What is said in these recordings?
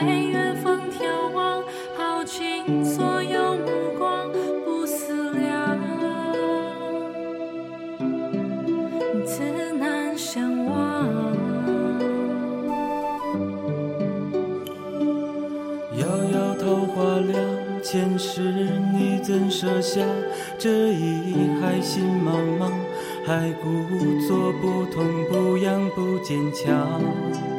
在远方眺望，耗尽所有目光，不思量，自难相忘。遥遥桃花凉，前世你怎舍下这一海心茫茫？还故作不痛不痒不坚强。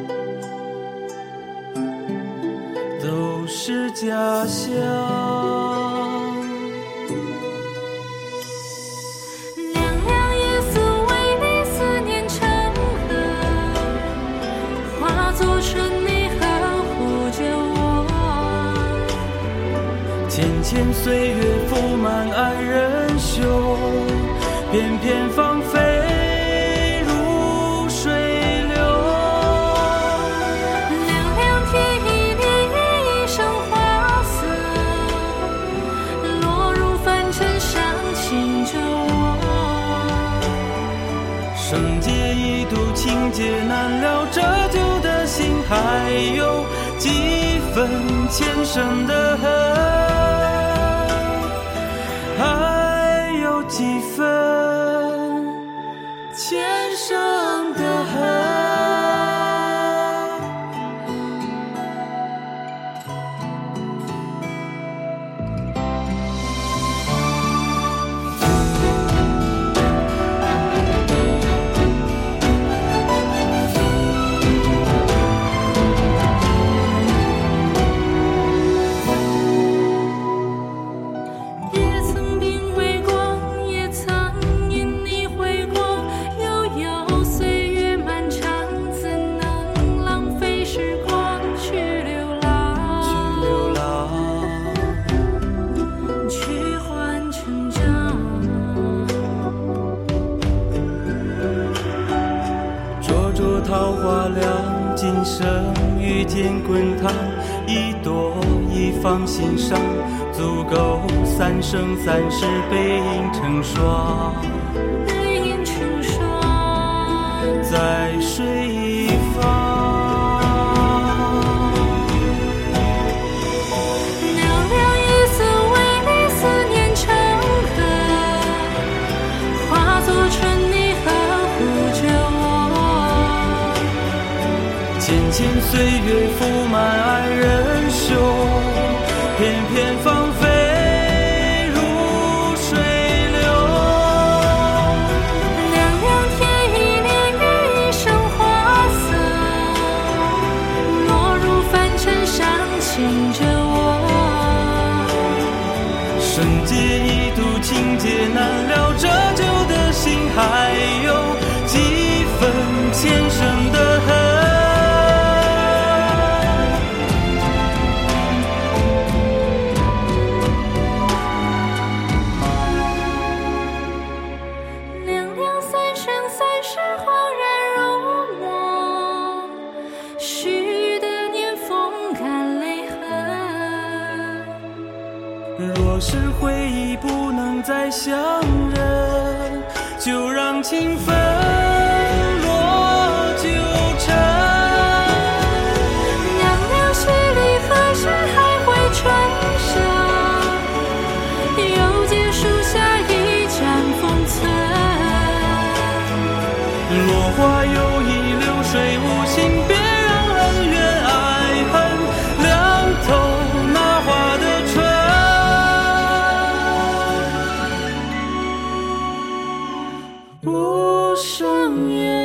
是家乡。凉凉夜宿，为你思念成河，化作春泥呵护着我。浅浅岁月覆满爱人袖，片片度，情劫难了，折旧的心还有几分前生的恨，还有几分今生遇见滚烫，一朵一放心上，足够三生三世背影成双，背影成双，在水岁月覆满若是回忆不能再相认，就让情分无声言。